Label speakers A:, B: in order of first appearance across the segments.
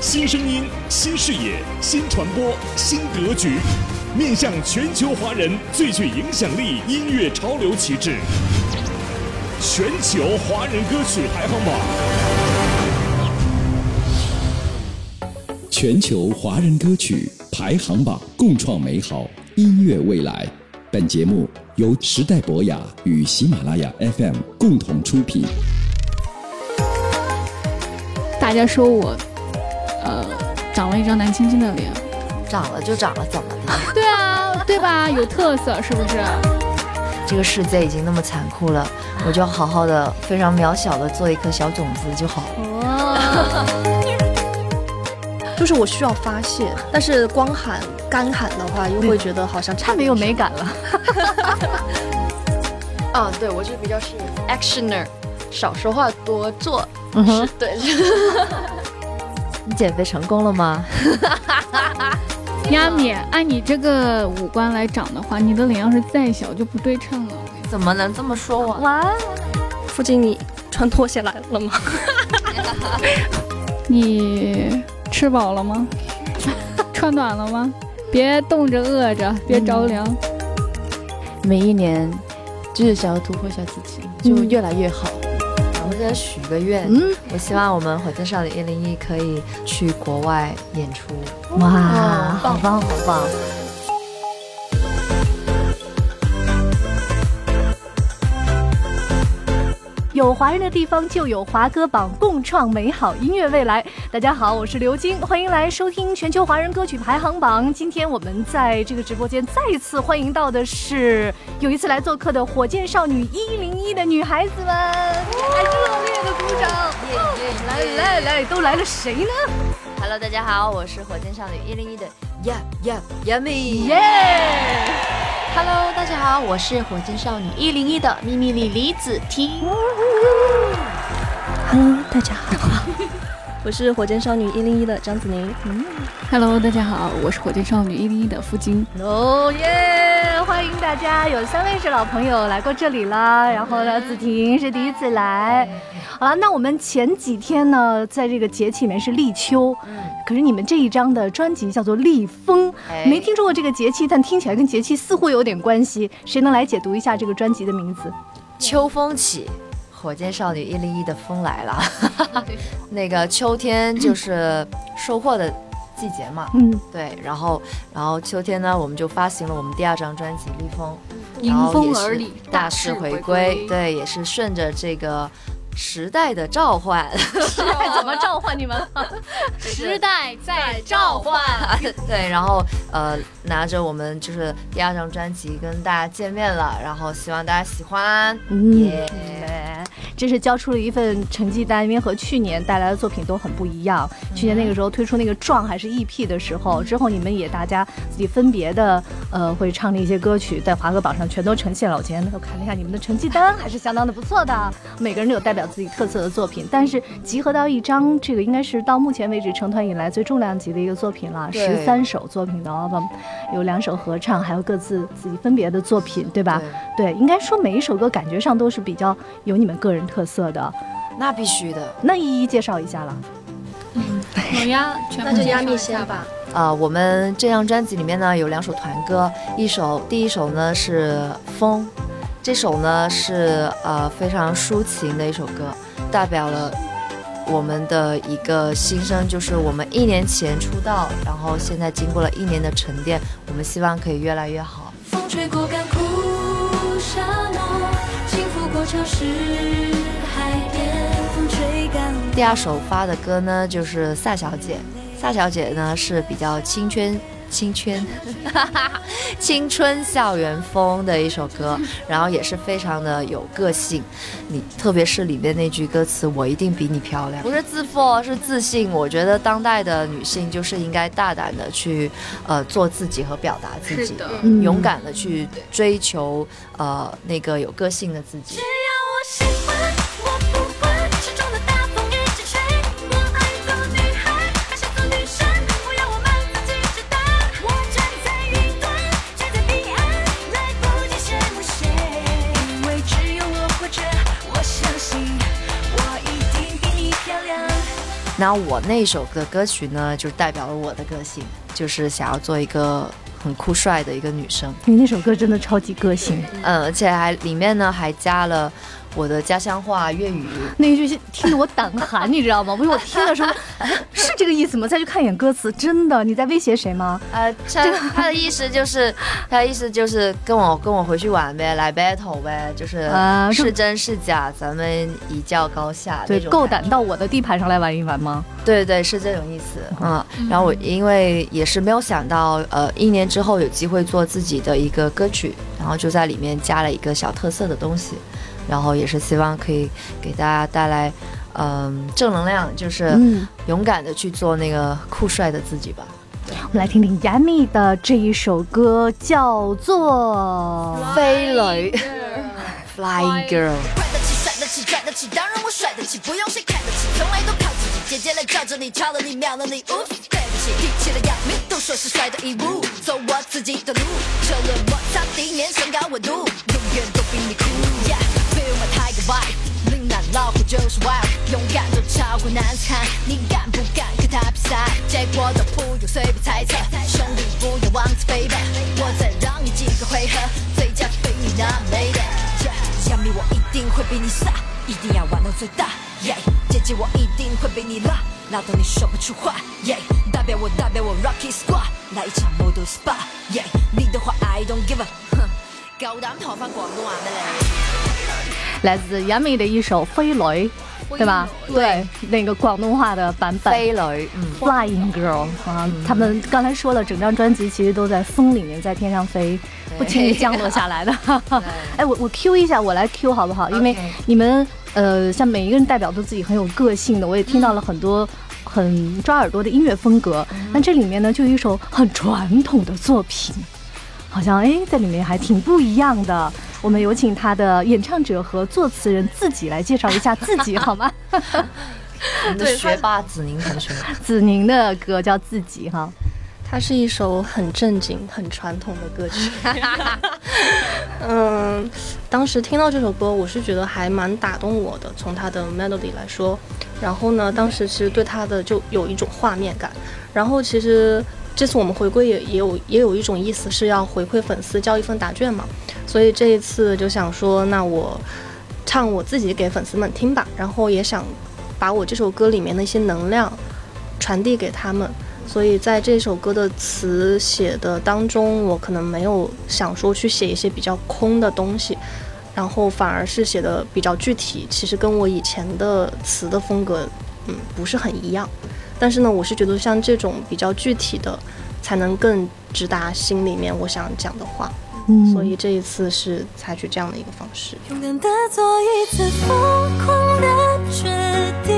A: 新声音、新视野、新传播、新格局，面向全球华人最具影响力音乐潮流旗帜——全球华人歌曲排行榜。
B: 全球华人歌曲排行榜，共创美好音乐未来。本节目由时代博雅与喜马拉雅 FM 共同出品。
C: 大家说我，长了一张男青青的脸，
D: 长了就长了，怎么的？
C: 对啊，对吧？有特色是不是？
D: 这个世界已经那么残酷了，我就好好的、非常渺小的做一颗小种子就好。
E: 就是我需要发泄，但是光喊干喊的话，又会觉得好像
C: 太没有美感了。
E: 啊，对我就比较是 actioner，少说话多做。嗯哼，对。
D: 你减肥成功了吗？
C: 亚米，按你这个五官来长的话，你的脸要是再小就不对称了。
D: 怎么能这么说我？
E: 哇，附近你穿拖鞋来了吗？
C: 你。吃饱了吗？穿暖了吗？别冻着饿着，别着凉。
D: 每一年就是想要突破一下自己，就越来越好。我们这许个愿，嗯，我希望我们火箭少女一零一可以去国外演出。
C: 哇，好棒，好棒！
F: 有华人的地方就有华歌榜，共创美好音乐未来。大家好，我是刘晶，欢迎来收听全球华人歌曲排行榜。今天我们在这个直播间再一次欢迎到的是有一次来做客的火箭少女一零一的女孩子们，来热烈的鼓掌！来来来，都来了谁呢
D: ？Hello，大家好，我是火箭少女一零一的 y a y a Yummy，
E: 耶！Hello，大家好，我是火箭少女一零一的秘密里李子婷。
G: Hello，大家好，我是火箭少女一零一的张子宁。
C: 嗯，Hello，大家好，我是火箭少女一零一的付晶。
F: 哦耶，欢迎大家，有三位是老朋友来过这里了，然后呢，子婷是第一次来。好了，那我们前几天呢，在这个节气里面是立秋，嗯，可是你们这一张的专辑叫做立风，没听说过这个节气，但听起来跟节气似乎有点关系。谁能来解读一下这个专辑的名字？
D: 秋风起，火箭少女一零一的风来了。那个秋天就是收获的季节嘛，嗯，对。然后，然后秋天呢，我们就发行了我们第二张专辑《逆风》，
C: 迎风而立，
D: 大势回归。对，也是顺着这个。时代的召唤，
F: 时代怎么召唤你们？
C: 时代在召唤。
D: 对，然后呃，拿着我们就是第二张专辑跟大家见面了，然后希望大家喜欢。耶。
F: 这是交出了一份成绩单，因为和去年带来的作品都很不一样。去年那个时候推出那个壮还是 EP 的时候，之后你们也大家自己分别的呃会唱的一些歌曲，在华歌榜上全都呈现了。我今天能够看了一下你们的成绩单，还是相当的不错的。每个人都有代表自己特色的作品，但是集合到一张，这个应该是到目前为止成团以来最重量级的一个作品了。十三首作品的 album，有两首合唱，还有各自自己分别的作品，对吧？对，应该说每一首歌感觉上都是比较有你们个人。特色的，
D: 那必须的，
F: 那一一介绍一下了。
C: 嗯，好呀，
E: 那就压密先吧。
D: 啊，我们这张专辑里面呢有两首团歌，一首第一首呢是《风》，这首呢是呃非常抒情的一首歌，代表了我们的一个心声，就是我们一年前出道，然后现在经过了一年的沉淀，我们希望可以越来越好。风吹过干枯沙漠。第二首发的歌呢，就是萨小姐。萨小姐呢是比较青春、青春，青春校园风的一首歌，然后也是非常的有个性。你特别是里面那句歌词“我一定比你漂亮”，不是自负，是自信。我觉得当代的女性就是应该大胆的去呃做自己和表达自己，勇敢的去追求呃那个有个性的自己。那我那首的歌曲呢，就代表了我的个性，就是想要做一个很酷帅的一个女生。
F: 你那首歌真的超级个性，
D: 嗯，而且还里面呢还加了。我的家乡话粤语
F: 那一句听得我胆寒，你知道吗？不是我听的时候，是这个意思吗？再去看一眼歌词，真的你在威胁谁吗？
D: 呃，这个他的意思就是，他的意思就是跟我跟我回去玩呗，来 battle 呗，就是是真是假，咱们一较高下。
F: 对，够胆到我的地盘上来玩一玩吗？
D: 对对，是这种意思。嗯，然后我因为也是没有想到，呃，一年之后有机会做自己的一个歌曲，然后就在里面加了一个小特色的东西。然后也是希望可以给大家带来，嗯，正能量，就是勇敢的去做那个酷帅的自己吧。
F: 我们来听听 Yami 的这一首歌，叫做《
D: 飞雷》，Flying Girl。姐姐来罩着你，超了你，秒了你对不起，提起了要命，都说是帅的义务，走我自己的路，车轮摩擦地面，升高温度，永远都比你酷。Tiger vibe，岭南老虎就是 wild，勇敢都超过难缠，你敢不敢跟他比赛？结果都不用随便猜测，兄弟不要妄自菲薄，我再让你几个回合，最佳非你那美的，Yeah，我一定会比你傻，一定要玩到最大。姐姐，我一定会比你辣，辣到你说不出话。代表我，代表我，Rocky Squad，来一场摩托 SPA。你的话，I don't give a，哼，够胆学翻广东话咩
F: 你？来自 Yummy 的一首《飞雷》，对吧？对，那个广东话的版本。
D: 飞雷，嗯
F: ，Flying Girl 啊，他们刚才说了，整张专辑其实都在风里面，在天上飞，不轻易降落下来的。哎，我我 Q 一下，我来 Q 好不好？因为你们。呃，像每一个人代表都自己很有个性的，我也听到了很多很抓耳朵的音乐风格。那这里面呢，就有一首很传统的作品，好像哎，在里面还挺不一样的。我们有请他的演唱者和作词人自己来介绍一下自己，好吗？
D: 我们的学霸子宁同学，
F: 子宁的歌叫《自己》哈。
G: 它是一首很正经、很传统的歌曲。嗯，当时听到这首歌，我是觉得还蛮打动我的。从它的 melody 来说，然后呢，当时其实对它的就有一种画面感。然后其实这次我们回归也也有也有一种意思，是要回馈粉丝交一份答卷嘛。所以这一次就想说，那我唱我自己给粉丝们听吧。然后也想把我这首歌里面的一些能量传递给他们。所以在这首歌的词写的当中，我可能没有想说去写一些比较空的东西，然后反而是写的比较具体。其实跟我以前的词的风格，嗯，不是很一样。但是呢，我是觉得像这种比较具体的，才能更直达心里面我想讲的话。嗯，所以这一次是采取这样的一个方式。勇敢的做一次疯狂的决定，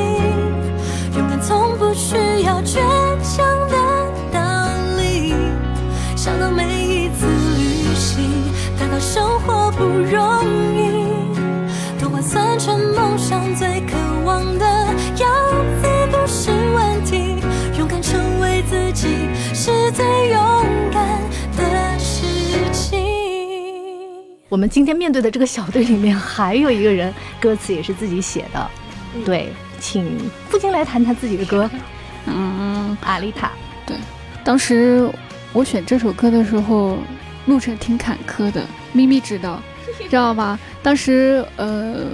G: 勇敢从不需要倔强的。想到每一次旅行，感到生活不容易，我们今天面对的这个小队里面，还有一个人，歌词也是自己写的。对，请父亲来谈谈自己的歌。嗯，阿丽塔。
C: 对，当时。我选这首歌的时候，路程挺坎坷的。咪咪知道，知道吧？当时，呃，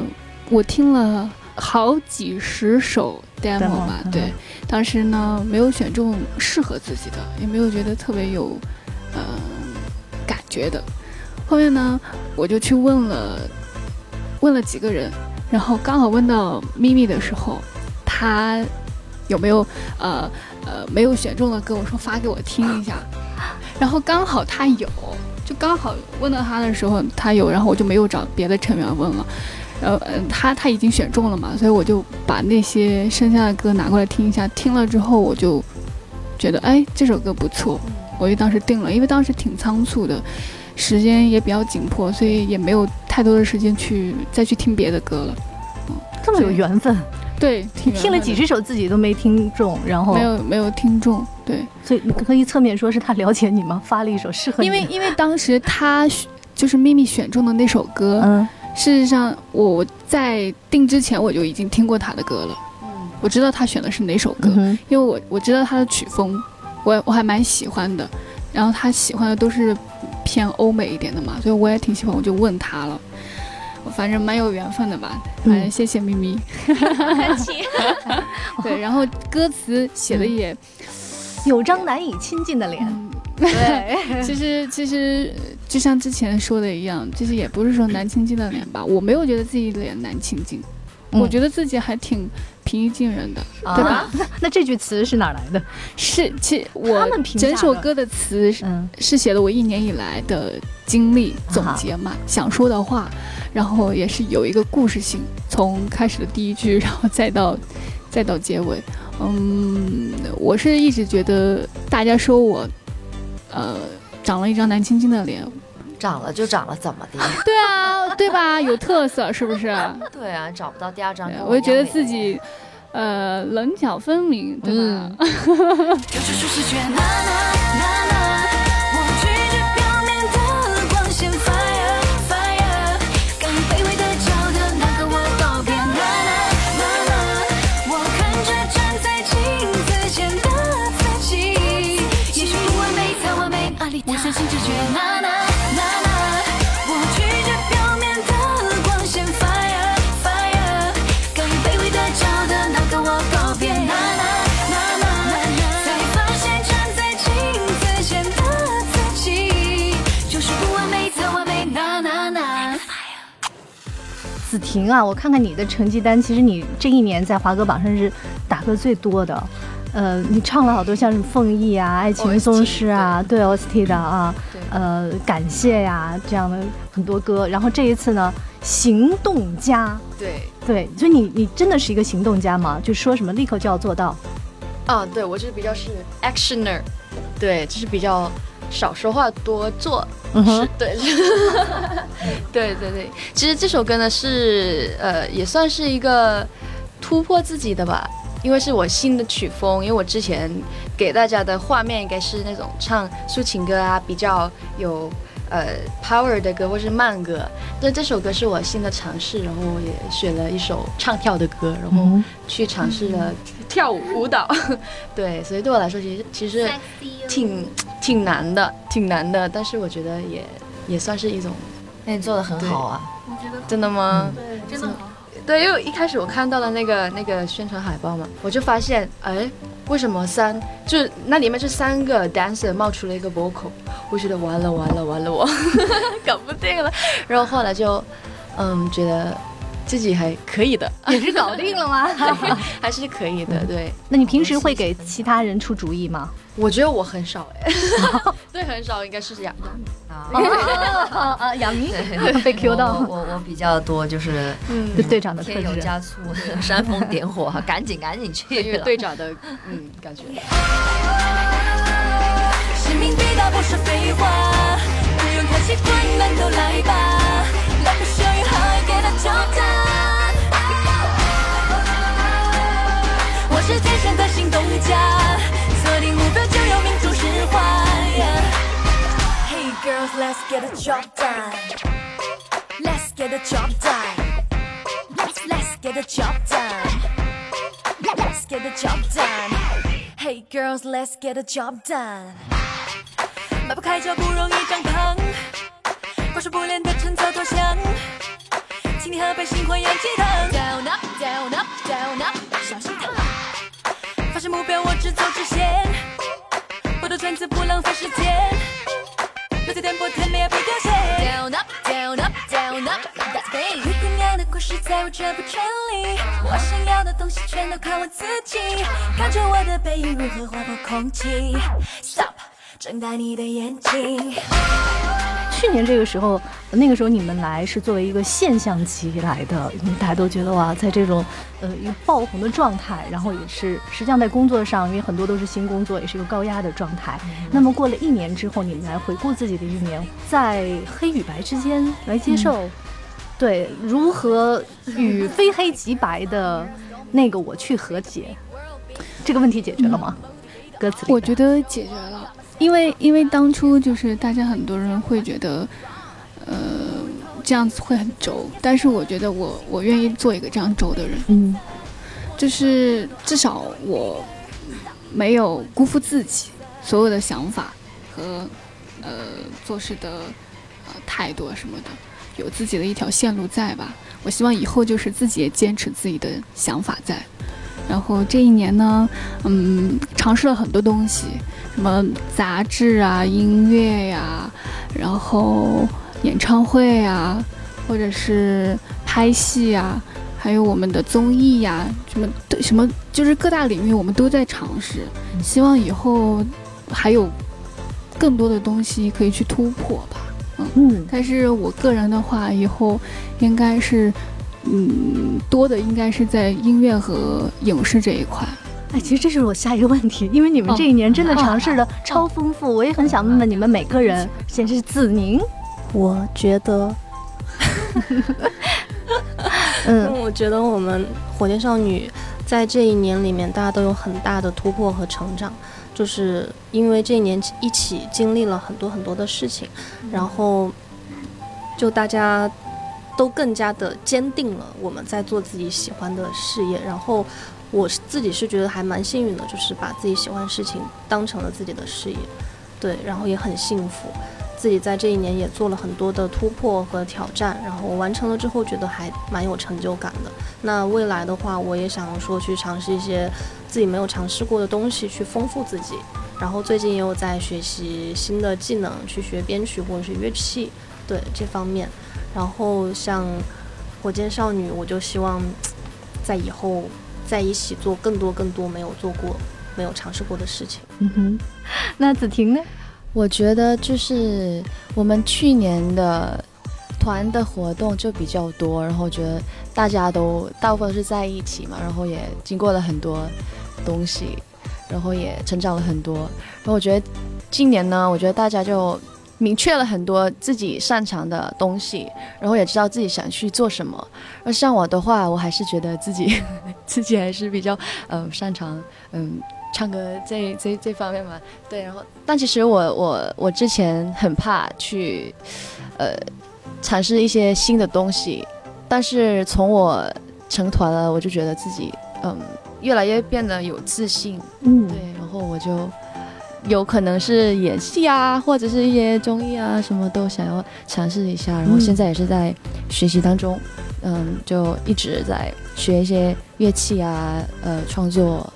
C: 我听了好几十首 demo 吧，对。当时呢，没有选中适合自己的，也没有觉得特别有，呃，感觉的。后面呢，我就去问了，问了几个人，然后刚好问到咪咪的时候，他有没有，呃。呃，没有选中的歌，我说发给我听一下，然后刚好他有，就刚好问到他的时候他有，然后我就没有找别的成员问了。然后，嗯，他他已经选中了嘛，所以我就把那些剩下的歌拿过来听一下。听了之后，我就觉得，哎，这首歌不错，我就当时定了。因为当时挺仓促的，时间也比较紧迫，所以也没有太多的时间去再去听别的歌了。
F: 嗯，这么有缘分。
C: 对，
F: 你听了几十首自己都没听中，然后
C: 没有没有听中，对，
F: 所以可以侧面说是他了解你吗？发了一首适合你。
C: 因为因为当时他就是秘密选中的那首歌，嗯。事实上，我在定之前我就已经听过他的歌了，我知道他选的是哪首歌，因为我我知道他的曲风，我我还蛮喜欢的，然后他喜欢的都是偏欧美一点的嘛，所以我也挺喜欢，我就问他了，我反正蛮有缘分的吧，反正谢谢咪咪，
E: 客气，
C: 对，然后歌词写的也
F: 有张难以亲近的脸。
C: 对，其实其实就像之前说的一样，其实也不是说难亲近的脸吧，我没有觉得自己脸难亲近，我觉得自己还挺平易近人的，对吧？
F: 那 那这句词是哪来的？
C: 是，其我整首歌的词是写的我一年以来的经历总结嘛，想说的话，然后也是有一个故事性，从开始的第一句，然后再到 再到结尾。嗯，我是一直觉得大家说我。呃，长了一张难亲近的脸，
D: 长了就长了，怎么的？
C: 对啊，对吧？有特色是不是？
D: 对啊，找不到第二张。
C: 我就觉得自己，呃，棱角分明，对吧？
F: 子婷啊，我看看你的成绩单，其实你这一年在华歌榜上是打歌最多的。呃，你唱了好多像是凤翼啊、爱情松狮啊，对 OST 的啊，呃，感谢呀这样的很多歌。然后这一次呢，行动家，
H: 对
F: 对，所以你你真的是一个行动家吗？就说什么立刻就要做到？
H: 啊，对我就是比较是 actioner，对，就是比较少说话多做，是，对，对对对。其实这首歌呢是呃也算是一个突破自己的吧。因为是我新的曲风，因为我之前给大家的画面应该是那种唱抒情歌啊，比较有呃 power 的歌或是慢歌。但这首歌是我新的尝试，然后我也选了一首唱跳的歌，然后去尝试了跳舞舞蹈。对，所以对我来说，其实其实挺挺难的，挺难的。但是我觉得也也算是一种。
D: 那你做的很好啊！
H: 真的吗？
E: 对，真的。
H: 对，因为一开始我看到了那个那个宣传海报嘛，我就发现，哎，为什么三就那里面这三个 dancer 冒出了一个 vocal，我觉得完了完了完了，我 搞不定了。然后后来就，嗯，觉得自己还可以的，
F: 也是搞定了吗？
H: 还是可以的，对。
F: 那你平时会给其他人出主意吗？
H: 我觉得我很少哎，对，很少，应该是这样
F: 啊啊！杨明被 Q 到，
D: 我我比较多，就是
F: 嗯，队长的
D: 添油加醋，煽风点火，赶紧赶紧去
H: 队长的嗯感觉。我是天生的行动家。锁定目标就有命中释怀。Hey girls, let's get a job done. Let's get a job done. Let's let's get a job done. Let's get a job done. Hey girls, let's get a job done. 迈不开脚不容易长胖，光说不练的趁早投降。请你喝杯星火氧鸡汤。Down up, down up, down up，小心烫。发现目标，我只走直线，不兜圈子，不浪费时间。落在颠簸，天没有被凋谢。Down up, down up, down up, that's me。灰姑娘的故事在我这部圈里，我想要的东西全都靠我自己。看着我的背影如何划破空气。Stop。睁大你的眼睛。
F: 去年这个时候，那个时候你们来是作为一个现象级来的，因为大家都觉得哇，在这种呃一个爆红的状态，然后也是实际上在工作上，因为很多都是新工作，也是一个高压的状态。那么过了一年之后，你们来回顾自己的一年，在黑与白之间来接受，对如何与非黑即白的那个我去和解，这个问题解决了吗？歌词里
C: 我觉得解决了，因为因为当初就是大家很多人会觉得，呃，这样子会很轴，但是我觉得我我愿意做一个这样轴的人，
F: 嗯
C: 就是至少我没有辜负自己所有的想法和呃做事的呃态度啊什么的，有自己的一条线路在吧。我希望以后就是自己也坚持自己的想法在。然后这一年呢，嗯，尝试了很多东西，什么杂志啊、音乐呀、然后演唱会啊，或者是拍戏啊，还有我们的综艺呀、什么对什么，就是各大领域我们都在尝试。希望以后还有更多的东西可以去突破吧。
F: 嗯
C: 但是我个人的话，以后应该是，嗯，多的应该是在音乐和影视这一块。
F: 哎，其实这是我下一个问题，因为你们这一年真的尝试的超丰富，我也很想问问你们每个人，先是子宁，
G: 我觉得，
F: 嗯。
G: 我觉得我们火箭少女在这一年里面，大家都有很大的突破和成长，就是因为这一年一起经历了很多很多的事情，然后就大家都更加的坚定了我们在做自己喜欢的事业，然后我是自己是觉得还蛮幸运的，就是把自己喜欢的事情当成了自己的事业，对，然后也很幸福。自己在这一年也做了很多的突破和挑战，然后完成了之后觉得还蛮有成就感的。那未来的话，我也想说去尝试一些自己没有尝试过的东西，去丰富自己。然后最近也有在学习新的技能，去学编曲或者是乐器，对这方面。然后像火箭少女，我就希望在以后在一起做更多更多没有做过、没有尝试过的事情。
F: 嗯哼，那子婷呢？
D: 我觉得就是我们去年的团的活动就比较多，然后觉得大家都大部分是在一起嘛，然后也经过了很多东西，然后也成长了很多。然后我觉得今年呢，我觉得大家就明确了很多自己擅长的东西，然后也知道自己想去做什么。而像我的话，我还是觉得自己 自己还是比较嗯擅长嗯。唱歌这这这方面嘛，对，然后但其实我我我之前很怕去，呃，尝试一些新的东西，但是从我成团了，我就觉得自己嗯越来越变得有自信，
F: 嗯
D: 对，然后我就有可能是演戏啊，或者是一些综艺啊，什么都想要尝试一下，然后现在也是在学习当中，嗯，就一直在学一些乐器啊，呃，创作。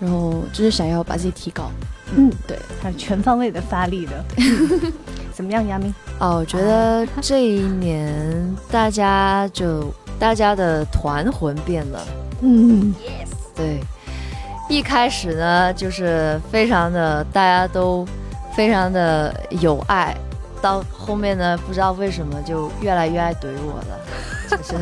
D: 然后就是想要把自己提高，
F: 嗯，
D: 对，
F: 他是全方位的发力的。怎么样，亚明？
D: 哦，我觉得这一年大家就大家的团魂变了，
F: 嗯，
D: 对，一开始呢就是非常的大家都非常的有爱，到后面呢不知道为什么就越来越爱怼我了，就是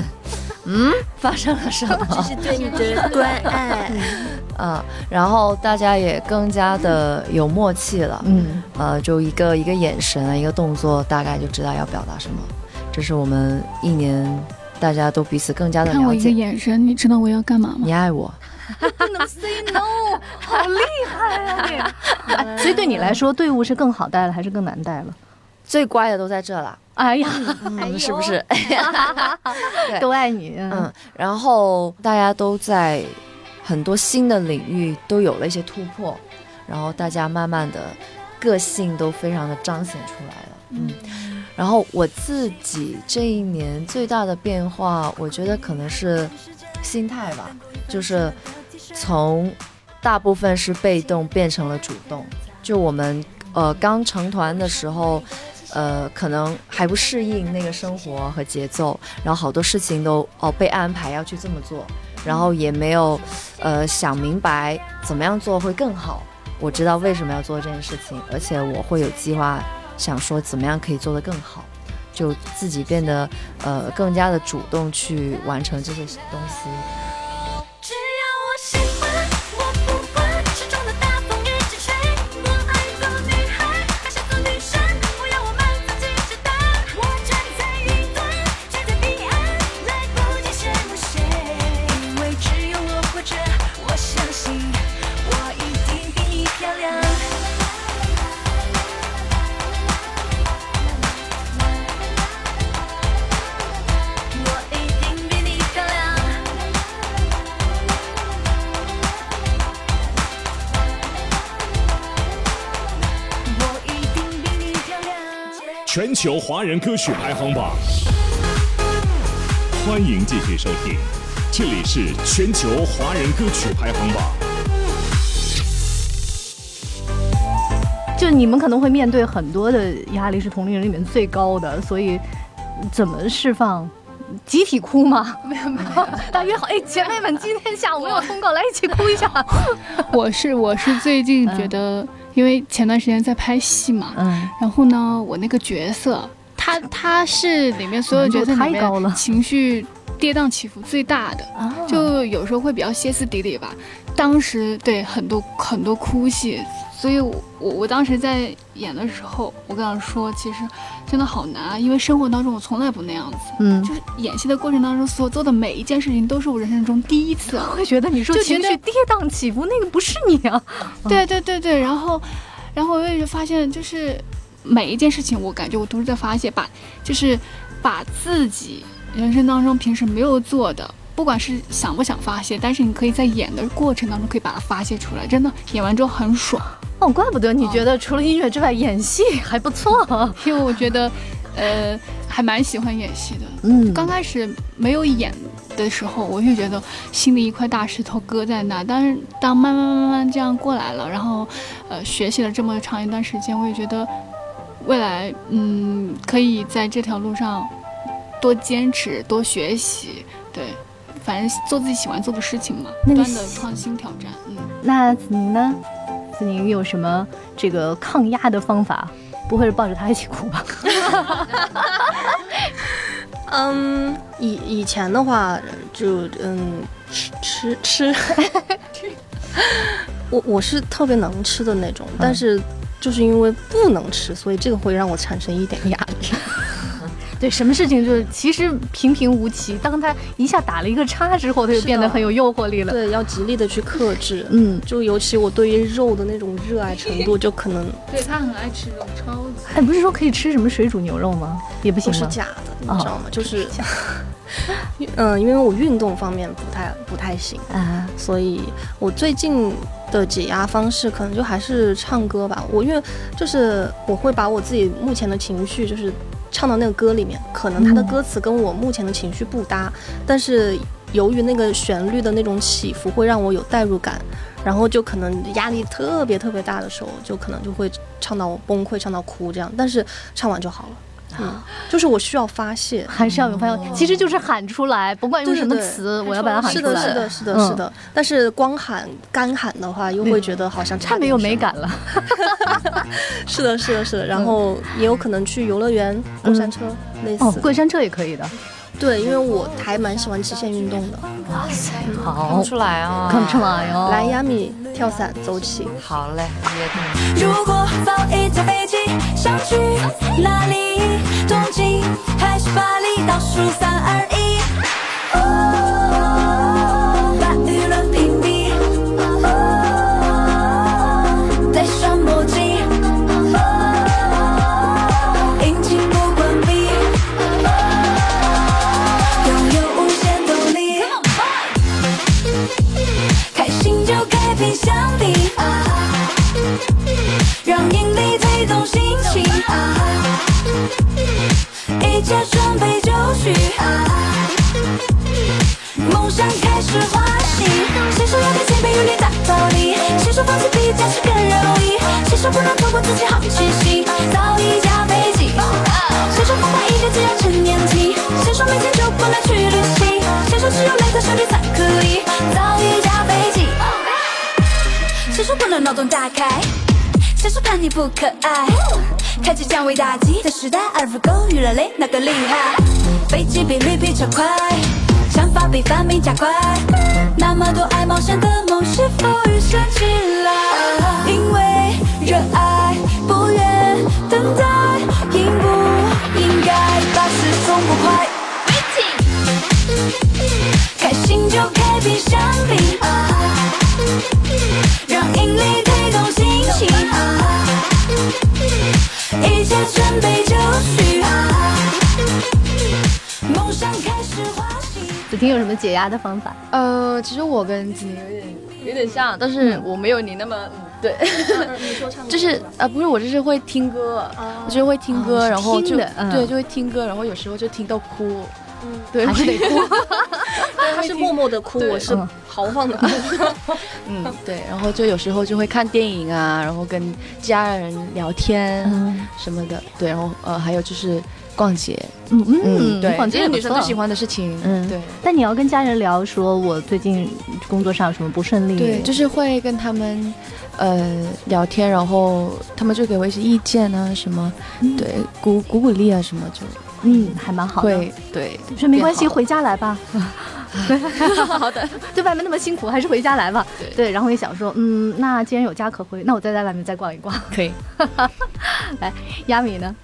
D: 嗯发生了什么？
E: 是对你的关爱。
D: 嗯，然后大家也更加的有默契了，
F: 嗯，
D: 呃，就一个一个眼神啊，一个动作，大概就知道要表达什么。这是我们一年大家都彼此更加的了解
C: 看我一个。眼神，你知道我要干嘛吗？
D: 你爱我，
F: 不能 say no，好厉害啊你！所以对你来说，队伍是更好带了，还是更难带了？
D: 最乖的都在这了，
F: 哎呀，
D: 嗯，是不是？
F: 都爱你。
D: 嗯，然后大家都在很多新的领域都有了一些突破，然后大家慢慢的个性都非常的彰显出来了。嗯，然后我自己这一年最大的变化，我觉得可能是心态吧，就是从大部分是被动变成了主动。就我们呃刚成团的时候。呃，可能还不适应那个生活和节奏，然后好多事情都哦被安排要去这么做，然后也没有呃想明白怎么样做会更好，我知道为什么要做这件事情，而且我会有计划，想说怎么样可以做得更好，就自己变得呃更加的主动去完成这些东西。
A: 球华人歌曲排行榜，欢迎继续收听，这里是全球华人歌曲排行榜。
F: 就你们可能会面对很多的压力，是同龄人里面最高的，所以怎么释放？集体哭吗？没有没有，大约好。哎，姐妹们，今天下午没有通告，来一起哭一下。
C: 我是我是最近觉得，因为前段时间在拍戏嘛，
F: 嗯，
C: 然后呢，我那个角色，他他是里面所有角色里面情绪跌宕起伏最大的，
F: 啊
C: 就有时候会比较歇斯底里吧。当时对很多很多哭戏，所以我我我当时在演的时候，我跟他说，其实真的好难啊，因为生活当中我从来不那样子，
F: 嗯，
C: 就是演戏的过程当中所做的每一件事情都是我人生中第一次。
F: 会觉得你说
C: 就
F: 情绪跌宕起伏，那个不是你啊。
C: 对对对对，然后，然后我也发现，就是每一件事情，我感觉我都是在发泄，把就是把自己人生当中平时没有做的，不管是想不想发泄，但是你可以在演的过程当中可以把它发泄出来，真的演完之后很爽，
F: 哦，怪不得你觉得除了音乐之外，演戏还不错啊。
C: 因为我觉得，呃，还蛮喜欢演戏的。
F: 嗯
C: 刚开始没有演的时候，我就觉得心里一块大石头搁在那。但是当慢慢慢慢这样过来了，然后呃学习了这么长一段时间，我也觉得未来嗯可以在这条路上多坚持、多学习，对，反正做自己喜欢做的事情嘛，不断的创新挑战。嗯，
F: 那子宁呢？子宁有什么这个抗压的方法？不会是抱着他一起哭吧？
G: 嗯，以以前的话就嗯吃吃吃，我我是特别能吃的那种，但是就是因为不能吃，所以这个会让我产生一点压力。
F: 对，什么事情就是其实平平无奇，当他一下打了一个叉之后，他就变得很有诱惑力了。
G: 对，要极力的去克制。
F: 嗯，
G: 就尤其我对于肉的那种热爱程度，就可能
C: 对他很爱吃肉，超级。
F: 哎，不是说可以吃什么水煮牛肉吗？也不行吗？
G: 是假的，你
F: 哦
G: 知道吗？就是，嗯，因为我运动方面不太不太行，
F: 啊，
G: 所以我最近的解压方式可能就还是唱歌吧。我因为就是我会把我自己目前的情绪就是唱到那个歌里面，可能他的
F: 嗯
G: 歌词跟我目前的情绪不搭，但是由于那个旋律的那种起伏会让我有代入感。然后就可能压力特别特别大的时候，就可能就会唱到崩溃，唱到哭这样，但是唱完就好了。嗯，就是我需要发泄，
F: 还是要有发泄，其实就是喊出来，不管用什么
G: 对对对
F: 词，我要把它喊，出来。
G: 是的，是的，
F: 是的
G: 是的。但是光喊干喊的话，又会觉得好像差
F: 太没有美感了。
G: 是的，是的，是的。然后也有可能去游乐园过山车，类
F: 哦，
G: 似。
F: 过山车也可以的。
G: 对，因为我还蛮喜欢极限运动的。
F: 哇塞，好看
D: 不，出来啊，
F: 看不出。来哦。
G: 来，亚米跳伞走起。
D: 好嘞，约定。
H: 如果早一架飞机，想去哪里？东京还是巴黎？倒数三二一。哦，一切准备就绪，梦想开始滑行。谁说要跟前辈有点大道理？谁说放弃比坚持更容易？谁说不能错过自己好奇心造一架飞机？谁说疯狂一点只要趁年轻？谁说没钱就不能去旅行？谁说只有累在手里才可以造一架飞机？谁说不能脑洞大开，谁说叛逆不可爱？开启降维打击的时代，而不够遇了雷那个厉害？飞机比绿皮车快，想法比发明加快，那么多爱冒险的梦是否预设起来？因为热爱，不愿等待，应不应该把时冲不快？开心就可以比相比，让引力推动心情，一切准备就绪，梦想开始滑行。
F: 子婷有什么解压的方法？
D: 呃，其实我跟子婷有点有点像，但是我没有你那么对，就是呃不是我就是会听歌，我就是会听歌，
F: 哦
D: 然后就对就会听歌，然后有时候就听到哭，
G: 嗯，
D: 对，
F: 还是得哭。
G: 他是默默的哭，我是
F: 嗯
G: 豪放的哭。
D: 嗯对，然后就有时候就会看电影啊，然后跟家人聊天
F: 嗯
D: 什么的，对，然后呃还有就是逛街，
F: 嗯嗯，
D: 对，
F: 逛
D: 这是
F: 街不错
D: 女生最喜。欢的事情，
F: 嗯
D: 对。
F: 但你要跟家人聊，说我最近工作上有什么不顺利？
D: 对，就是会跟他们呃聊天，然后他们就给我一些意见啊，什么，对，鼓鼓鼓励啊，什么就
F: 嗯，还蛮好的。
D: 对对。
F: 说没关系，回家来吧。好的，在外面那么辛苦，还是回家来吧。
D: 对
F: 然后也想说，嗯，那既然有家可回，那我再在外面再逛一逛。
D: 可以。
F: 来，亚米呢？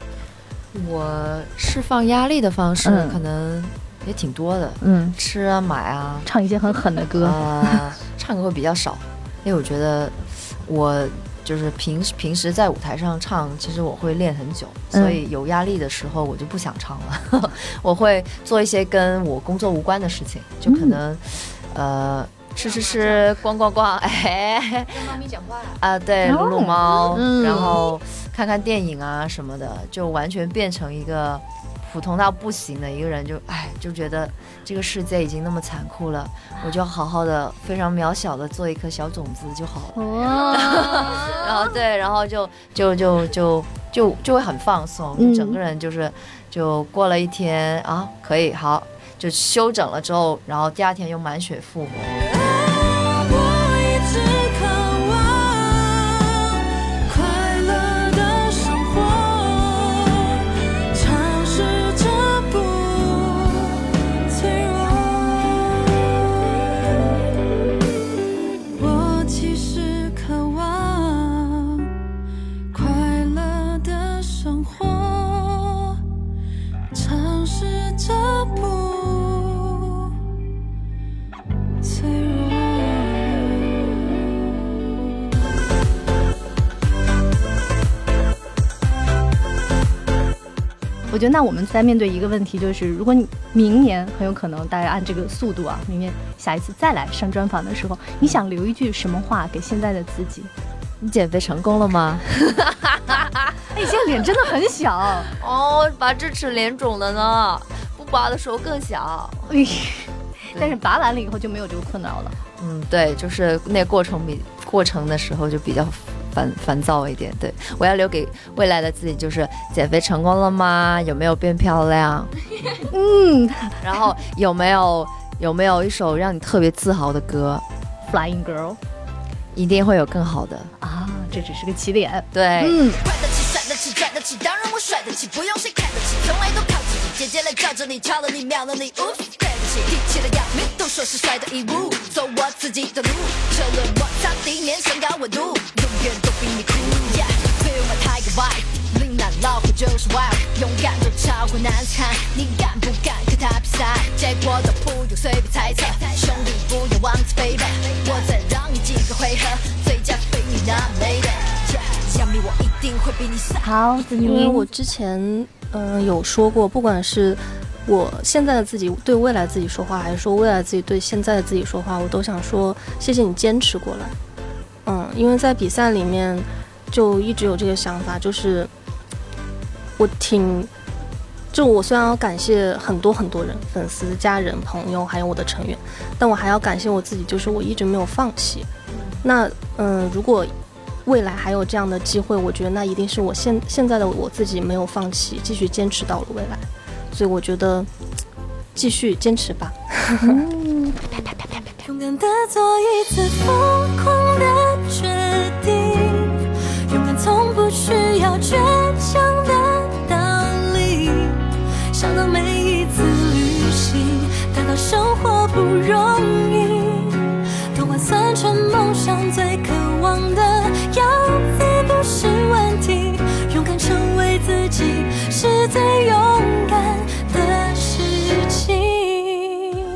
D: 我释放压力的方式
F: 嗯
D: 可能也挺多的，
F: 嗯，
D: 吃啊买啊，
F: 唱一些很狠的歌。
D: 呃，唱歌会比较少，因为我觉得我就是平时平时在舞台上唱，其实我会练很久，
F: 嗯。
D: 所以有压力的时候我就不想唱了，我会做一些跟我工作无关的事情，就可能、呃。吃吃吃，逛逛逛，哎，
G: 跟猫咪讲话，
D: 啊，对，
F: 哦
D: 撸撸猫，
F: 嗯。
D: 然后看看电影啊什么的，就完全变成一个普通到不行的一个人，就哎，就觉得这个世界已经那么残酷了，我就好好的、非常渺小的做一颗小种子就好了。
F: 哇，
D: 然后对，然后就就就就就就会很放松，整个人就是就过了一天啊，可以好，就休整了之后，然后第二天又满血复活。
F: 觉得那我们在面对一个问题，就是如果你明年很有可能大家按这个速度啊，明年下一次再来上专访的时候，你想留一句什么话给现在的自己？
D: 你减肥成功了吗？
F: 哎，你现在脸真的很小，
D: 哦，拔智齿脸肿了呢，不拔的时候更小。
F: 哎但是拔完了以后就没有这个困扰了。
D: 嗯，对，就是那过程比过程的时候就比较烦烦躁一点。对我要留给未来的自己，就是减肥成功了吗？有没有变漂亮？
F: 嗯
D: 然后有没有有没有一首让你特别自豪的歌
F: ？，Flying Girl
D: 一定会有更好的。
F: 啊，这只是个起点。
D: 对，
F: 嗯，
H: 快得起，帅得起，拽得起，当然我甩得起，不用谁看得起，从来都靠自己。姐姐来罩着你，超了你，秒了你，Oops，对得起，提起了要命，都说是帅的义务，走我自己的路，车轮摩擦地面，身高纬度，永远都比你酷。Yeah，feel my tiger vibe，琳琅老虎就是 wild，勇敢都超过男子汉，你敢不敢和他比赛？结果都不用随便猜测，兄弟不要妄自菲薄，我再让你几个回合，最佳非你那美的。Yeah，想必我一定会比你帅。
F: 好，
G: 因为，我之前嗯、呃有说过，不管是我现在的自己对未来自己说话，还是说未来自己对现在的自己说话，我都想说谢谢你坚持过来。嗯，因为在比赛里面就一直有这个想法，就是我挺。就我虽然要感谢很多很多人，粉丝、家人、朋友，还有我的成员，但我还要感谢我自己，就是我一直没有放弃。那嗯、如果未来还有这样的机会，我觉得那一定是我现现在的我自己没有放弃，继续坚持到了未来。所以我觉得继续坚持吧。
H: 勇敢的做一次疯狂倔强的道理想到每一次旅行大到生活不容易都换算成梦想最渴望的样子不是问题勇敢成为自己是最勇敢的事情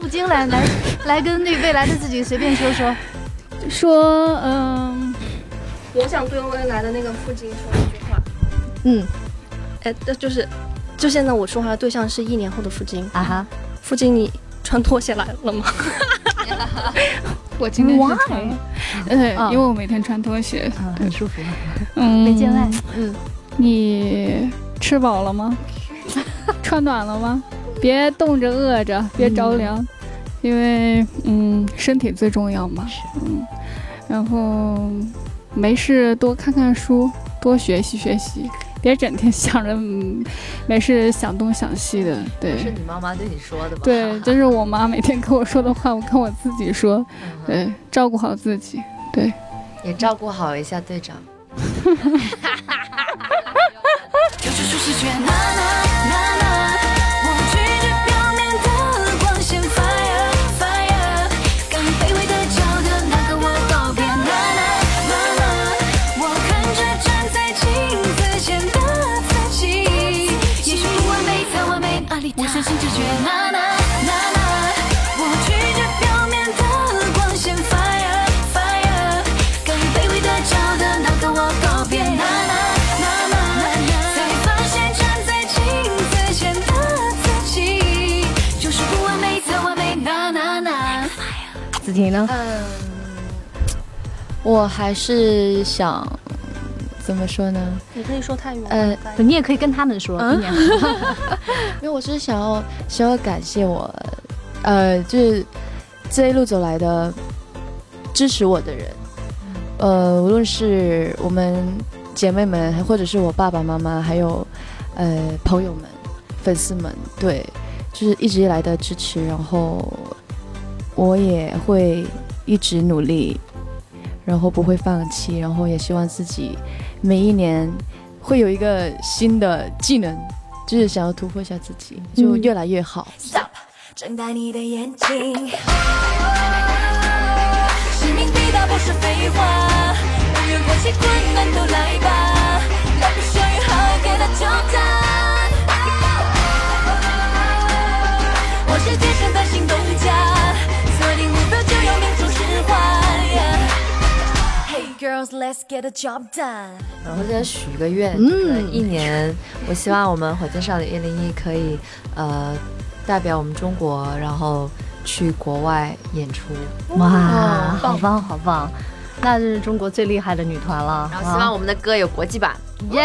F: 不经来来来跟那未来的自己随便说说。
C: 说嗯
G: 我想对未来的那个父亲说一句话，
F: 嗯
G: 哎，那就是，就现在我说话的对象是一年后的父亲，
F: 啊哈，
G: 父亲你穿拖鞋来了吗？
C: 我今天是？穿了，对，
F: 嗯
C: 因为我每天穿拖鞋。
F: 嗯，很舒服，
C: 嗯，
F: 没见外。
G: 嗯，
C: 你吃饱了吗？穿暖了吗？别冻着饿着，别着凉，因为嗯，身体最重要嘛。嗯，然后没事多看看书，多学习学习，别整天想着嗯没事想东想西的。
D: 这是
C: 对
D: 你妈妈对你说的吧？
C: 对，这是我妈每天跟我说的话，我跟我自己说，
D: 嗯，
C: 对，照顾好自己。对，
D: 也照顾好一下队长。
F: 呢？
D: 嗯，我还是想怎么说呢？
G: 你可以说泰语吗？
D: 呃
G: 翻译
F: 不你也可以跟他们说。
D: 因为我是想要想要感谢我，呃，就是这一路走来的支持我的人，呃，无论是我们姐妹们，或者是我爸爸妈妈，还有呃朋友们、粉丝们，对，就是一直以来的支持，然后我也会一直努力，然后不会放弃，然后也希望自己每一年会有一个新的技能。就是想要突破一下自己，就越来越好。
H: Stop，睁大你的眼睛。使命必达不是废话，无人关系困难都来吧。Let me show you how I get a job done。我是决胜的行动家，girls, let's get a job done。
D: 然后再许一个愿，
F: 嗯
D: 一年，我希望我们火箭少女一零一可以呃代表我们中国，然后去国外演出。
F: 哇，
D: 哦
F: 好棒好棒，那是中国最厉害的女团了。
D: 然后希望我们的歌有国际版。
F: 耶！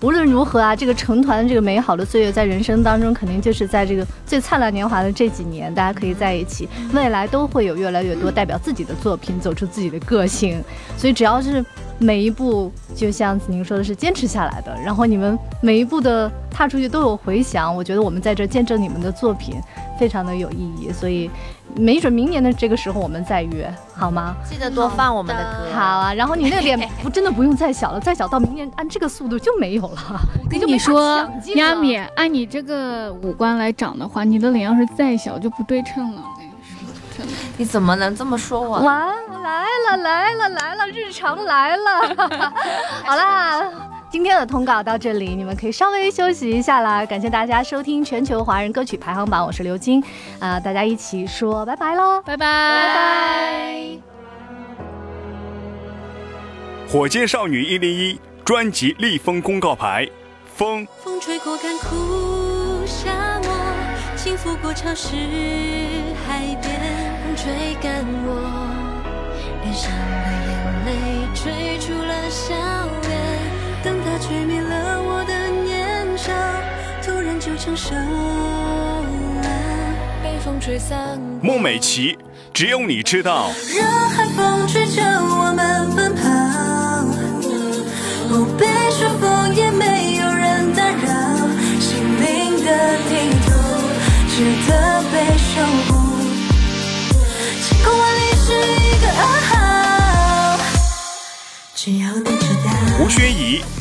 F: 无论如何啊，这个成团这个美好的岁月，在人生当中，肯定就是在这个最灿烂年华的这几年，大家可以在一起，未来都会有越来越多代表自己的作品，走出自己的个性。所以只要是每一步，就像子宁说的是坚持下来的，然后你们每一步的踏出去都有回响，我觉得我们在这见证你们的作品，非常的有意义。所以没准明年的这个时候我们再约，好吗？
D: 记得多放我们的歌。
F: 好啊，然后你那个脸不真的不用再小了，再小到明年按这个速度就没有了。
C: 跟你说亚米，按你这个五官来长的话，你的脸要是再小就不对称了。跟你说，
D: 你怎么能这么说我？
F: 完来了来了来了，日常来了。好啦。今天的通告到这里，你们可以稍微休息一下啦。感谢大家收听全球华人歌曲排行榜，我是刘晶，啊、大家一起说拜拜喽，
C: 拜拜
F: 拜拜。
I: 火箭少女一零一专辑立风公告牌，风
H: 风吹过干枯沙漠，轻拂过潮湿海边，风吹干我脸上的眼泪，吹出了笑它吹灭了我的年少，突然就成熟了，被风吹散
I: 美岐，只有你知道。
H: 让寒风吹着我们奔跑，不被束缚，也没有人打扰，心灵的地图值得被守护。晴空万里是一个暗号，只要你知道。
I: 吴宣仪，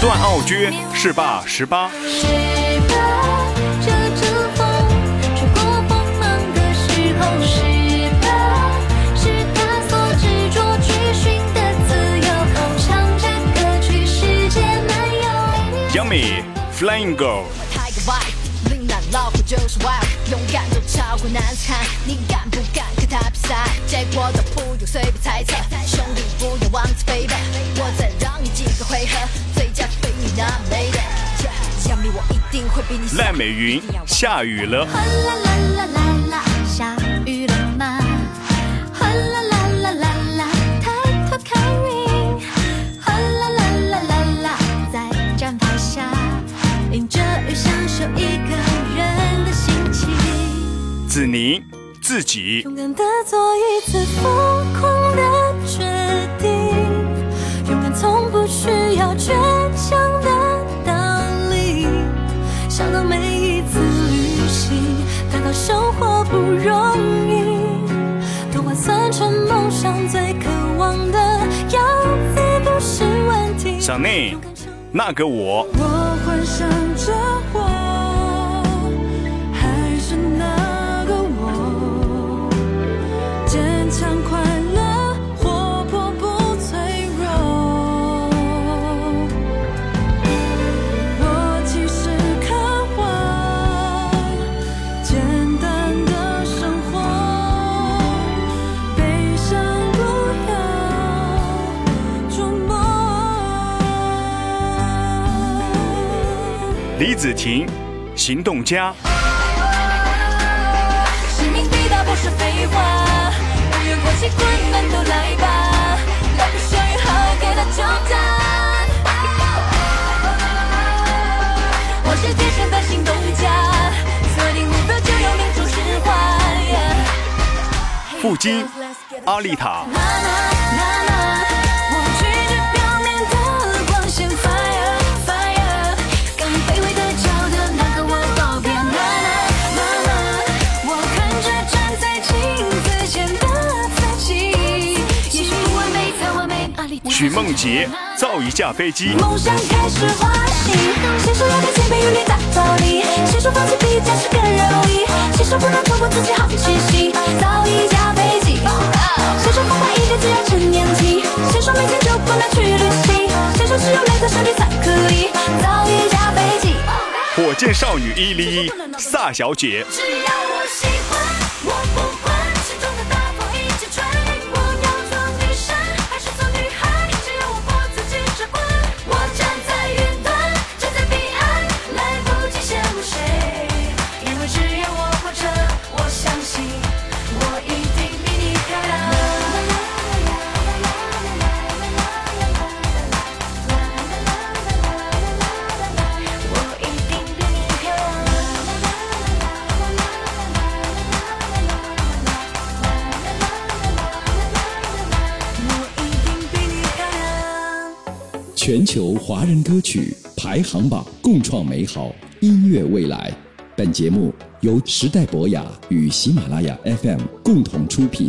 I: 段奥娟是霸十八，
H: 十八？这阵风吹过锋芒的时候，十八？是他所执着追寻的自由，唱着歌曲世界漫游。
I: Jimmy，Flying Girl
H: 就是 wild，勇敢都超过男子汉，你敢不敢？跟他比赛？结果都不用随便猜测，兄弟不要妄自菲薄，我再让你几个回合，最佳非你那美的，我一定会比你强
I: 赖美云下雨了，
H: 哗啦啦啦啦啦，
I: 子宁自己，
H: 勇敢的做一次疯狂的决定，勇敢从不需要倔强的道理。想到每一次旅行，感到生活不容易，都换算成梦想最渴望的样子，不是问题。
I: 小内那个我，
H: 我
I: 子婷行动家，
H: 使命必达不是废话，不愿放弃困难都来吧，来个小雨好给他交战。我是天生的行动家，锁定目标就有命中石化。
I: 傅金阿丽塔，
H: 许
I: 梦洁造一架飞机，
H: 梦想开始滑行，谁说要跟前辈有点大道理？谁说放弃比驾驶更容易？谁说不能突破自己好奇心？造一架飞机。谁说疯狂一点只要趁年轻？谁说没钱就不能去旅行？谁说只有累在手里才可以造一架飞机？
I: 火箭少女一零一萨小姐，
H: 只要我
B: 全球华人歌曲排行榜，共创美好音乐未来。本节目由时代博雅与喜马拉雅 FM 共同出品。